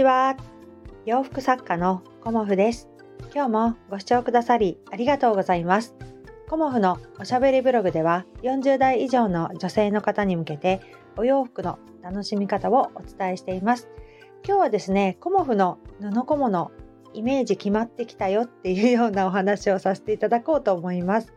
ちは。洋服作家のコモフです。今日もご視聴くださりありがとうございます。コモフのおしゃべりブログでは40代以上の女性の方に向けてお洋服の楽しみ方をお伝えしています。今日はですねコモフの布小物イメージ決まってきたよっていうようなお話をさせていただこうと思います。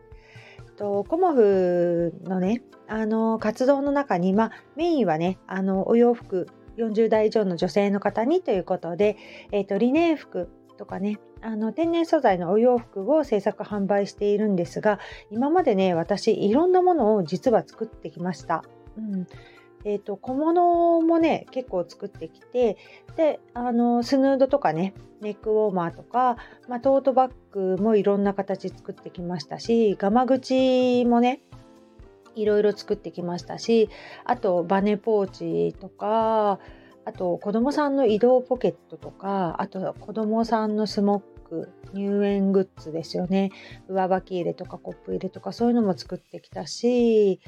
とコモフのねあの活動の中に、まあ、メインはねあのお洋服40代以上の女性の方にということで、えーと、リネン服とかねあの天然素材のお洋服を制作販売しているんですが今までね私いろんなものを実は作ってきました。うんえーと、小物もね結構作ってきてであのスヌードとかねネックウォーマーとか、まあ、トートバッグもいろんな形作ってきましたしガマ口もねいろいろ作ってきましたしあとバネポーチとかあと子供さんの移動ポケットとかあと子供さんのスモック入園グッズですよね。上履き入れとかコップ入れとかそういうのも作ってきたし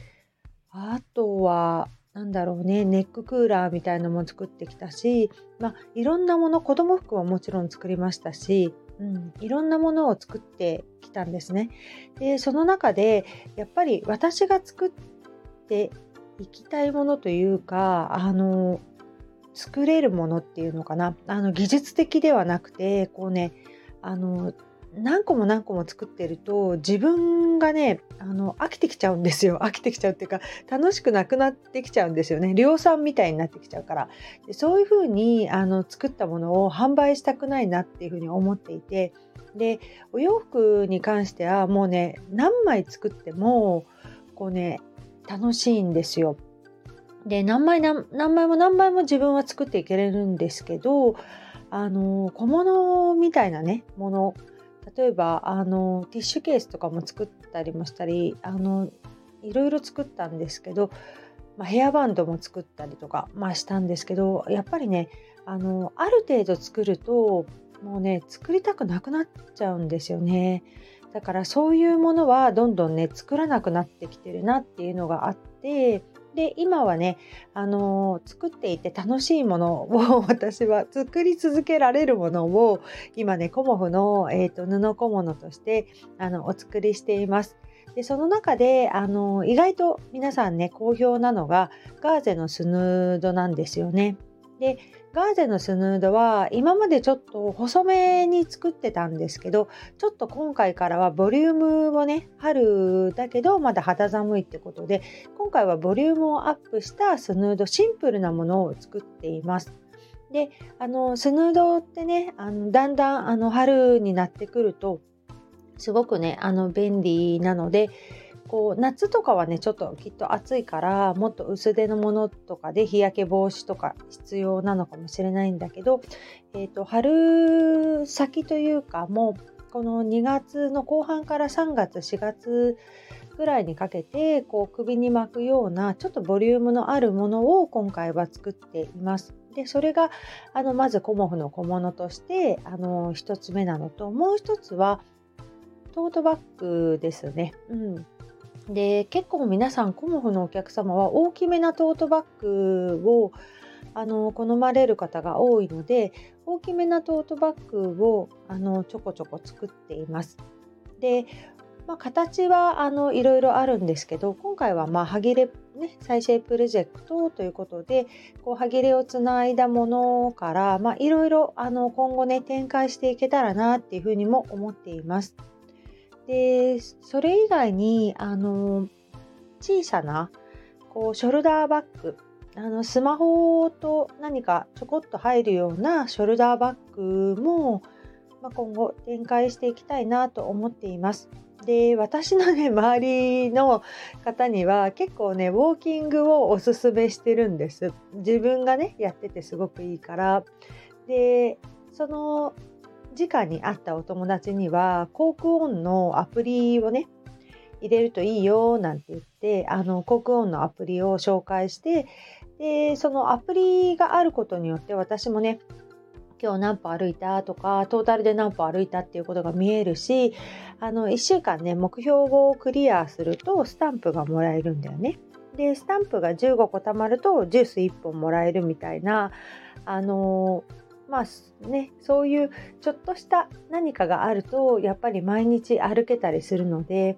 あとはなんだろうねネッククーラーみたいのも作ってきたし、まあ、いろんなもの子供服はもちろん作りましたしうん、いろんなものを作ってきたんですね。でその中でやっぱり私が作っていきたいものというかあの作れるものっていうのかなあの技術的ではなくてこうねあの何個も何個も作ってると自分がねあの飽きてきちゃうんですよ。飽きてきちゃうっていうか楽しくなくなってきちゃうんですよね。量産みたいになってきちゃうから。でそういうふうにあの作ったものを販売したくないなっていうふうに思っていて。でお洋服に関してはもうね何枚作ってもこうね楽しいんですよ。で何枚何枚も何枚も自分は作っていけれるんですけどあの小物みたいなねもの例えばあのティッシュケースとかも作ったりもしたりあのいろいろ作ったんですけど、まあ、ヘアバンドも作ったりとか、まあ、したんですけどやっぱりねあのある程度作るともうね作りたくなくなっちゃうんですよね。だからそういうものはどんどんね作らなくなってきてるなっていうのがあってで今はね、あのー、作っていて楽しいものを 私は作り続けられるものを今ねコモフの、えーと、布小物としてあのお作りしています。でその中であの意外と皆さんね好評なのがガーゼのスヌードなんですよね。でガーゼのスヌードは今までちょっと細めに作ってたんですけどちょっと今回からはボリュームをね春だけどまだ肌寒いってことで今回はボリュームをアップしたスヌードシンプルなものを作っています。であのスヌードってねあのだんだんあの春になってくるとすごくねあの便利なのでこう夏とかはねちょっときっと暑いからもっと薄手のものとかで日焼け防止とか必要なのかもしれないんだけど、えーと、春先というかもうこの2月の後半から3月4月ぐらいにかけてこう首に巻くようなちょっとボリュームのあるものを今回は作っています。でそれがあのまずコモフの小物としてあの1つ目なのともう1つはトートバッグですね。うんで結構皆さんコモフのお客様は大きめなトートバッグをあの好まれる方が多いので大きめなトートバッグをあのちょこちょこ作っています。で、まあ、形はあのいろいろあるんですけど今回はまあ歯切れ、ね、再生プロジェクトということでこう歯切れをつないだものから、まあ、いろいろあの今後ね展開していけたらなっていうふうにも思っています。でそれ以外にあの小さなこうショルダーバッグあのスマホと何かちょこっと入るようなショルダーバッグも、まあ、今後展開していきたいなと思っています。で私のね周りの方には結構ねウォーキングをおすすめしてるんです自分がねやっててすごくいいからでその直に会ったお友達には航空音のアプリをね入れるといいよなんて言ってあの航空音のアプリを紹介してでそのアプリがあることによって私もね今日何歩歩いたとかトータルで何歩歩いたっていうことが見えるしあの1週間ね目標をクリアするとスタンプがもらえるんだよね。でスタンプが15個貯まるとジュース1本もらえるみたいなあのまあね、そういうちょっとした何かがあるとやっぱり毎日歩けたりするので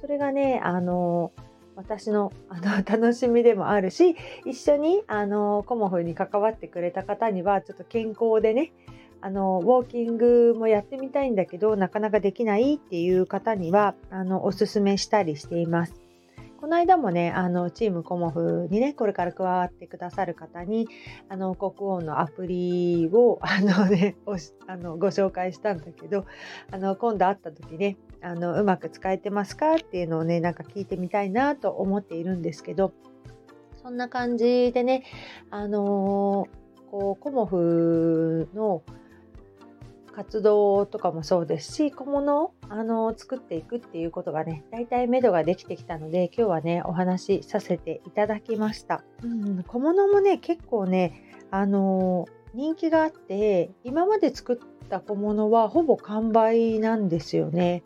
それがねあの私の あの楽しみでもあるし一緒にあのコモフに関わってくれた方にはちょっと健康でねあのウォーキングもやってみたいんだけどなかなかできないっていう方にはあのおすすめしたりしています。この間もね、あの、チームコモフにね、これから加わってくださる方に、あの、国王のアプリを、あのね、あのご紹介したんだけど、あの、今度会った時ね、あの、うまく使えてますかっていうのをね、なんか聞いてみたいなと思っているんですけど、そんな感じでね、あのこう、コモフの、活動とかもそうですし小物をあの作っていくっていうことがね大体目処ができてきたので今日はねお話しさせていただきました、うん、小物もね結構ねあの人気があって今まで作った小物はほぼ完売なんですよね。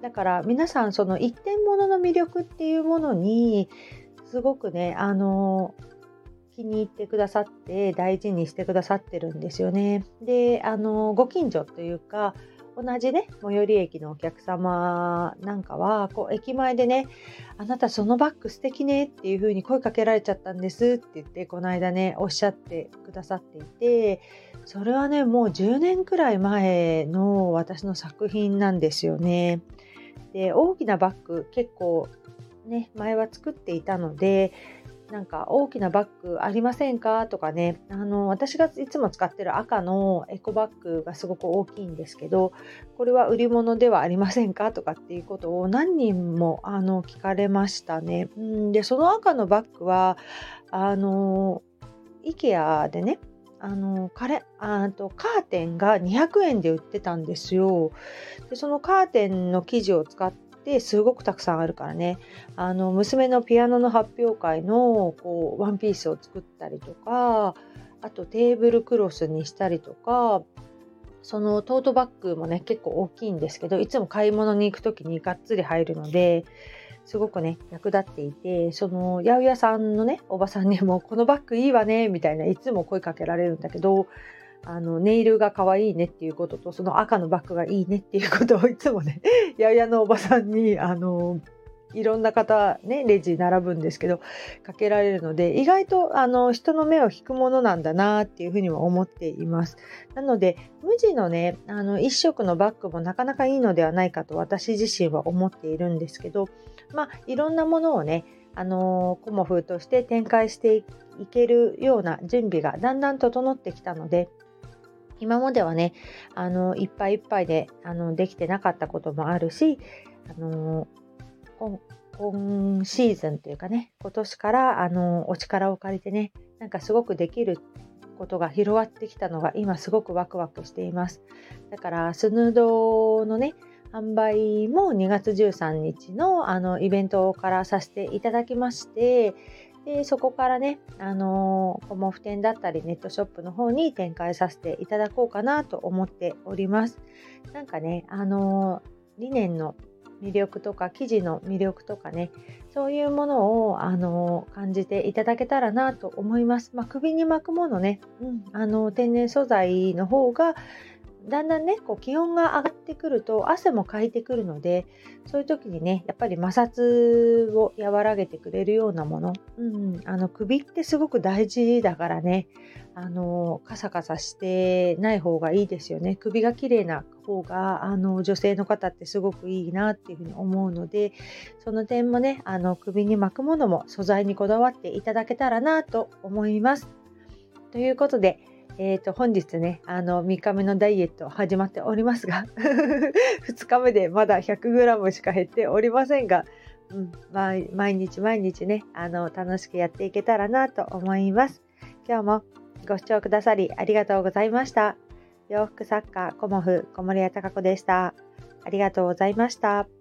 だから皆さんその一点物の魅力っていうものにすごくねあの気に入ってくださって大事にしてくださってるんですよね。であのご近所というか同じね最寄り駅のお客様なんかはこう駅前でね「あなたそのバッグ素敵ね」っていう風に声かけられちゃったんですって言ってこの間ねおっしゃってくださっていてそれはねもう10年くらい前の私の作品なんですよね。で大きなバッグ結構ね前は作っていたのでなんか大きなバッグありませんか？とかねあの私がいつも使ってる赤のエコバッグがすごく大きいんですけどこれは売り物ではありませんか？とかっていうことを何人もあの聞かれましたね。うんでその赤のバッグはあの IKEA でねあのカレあとカーテンが200円で売ってたんですよ。でそのカーテンの生地を使っですごくたくさんあるからね。あの娘のピアノの発表会のこうワンピースを作ったりとかあとテーブルクロスにしたりとかそのトートバッグもね結構大きいんですけどいつも買い物に行く時にがっつり入るのですごくね役立っていてその八百屋さんのねおばさんにも「このバッグいいわね」みたいないつも声かけられるんだけどあのネイルが可愛いねっていうこととその赤のバッグがいいねっていうことをいつもね ややのおばさんにあのいろんな方ねレジ並ぶんですけどかけられるので意外とあの人の目を引くものなんだなっていうふうには思っています。なので無地のねあの一色のバッグもなかなかいいのではないかと私自身は思っているんですけどまあいろんなものをねあのコモフとして展開していけるような準備がだんだん整ってきたので今まではね、あの、いっぱいいっぱいで、あの、できてなかったこともあるし、あの、今シーズンというかね、今年から、あの、お力を借りてね、なんかすごくできることが広がってきたのが今すごくワクワクしています。だから、スヌードのね、販売も2月13日のあのイベントからさせていただきまして、でそこからね、あのー、コモフ店だったりネットショップの方に展開させていただこうかなと思っております。なんかね、あのー、理念の魅力とか生地の魅力とかねそういうものをあの感じていただけたらなと思います。まあ、首に巻くものね、うん、あの天然素材の方がだんだんねこう気温が上がってくると汗もかいてくるのでそういう時にねやっぱり摩擦を和らげてくれるようなもの、うん、あの首ってすごく大事だからね。あのカサカサしてない方がいいですよね。首が綺麗な方があの女性の方ってすごくいいなっていうふうに思うのでその点もねあの首に巻くものも素材にこだわっていただけたらなと思います。ということでえー、と本日ねあの3日目のダイエット始まっておりますが 2日目でまだ 100g しか減っておりませんが、うんまあ、毎日毎日ねあの楽しくやっていけたらなと思います。今日もご視聴くださりありがとうございました。洋服作家コモフ小森屋隆子でした。ありがとうございました。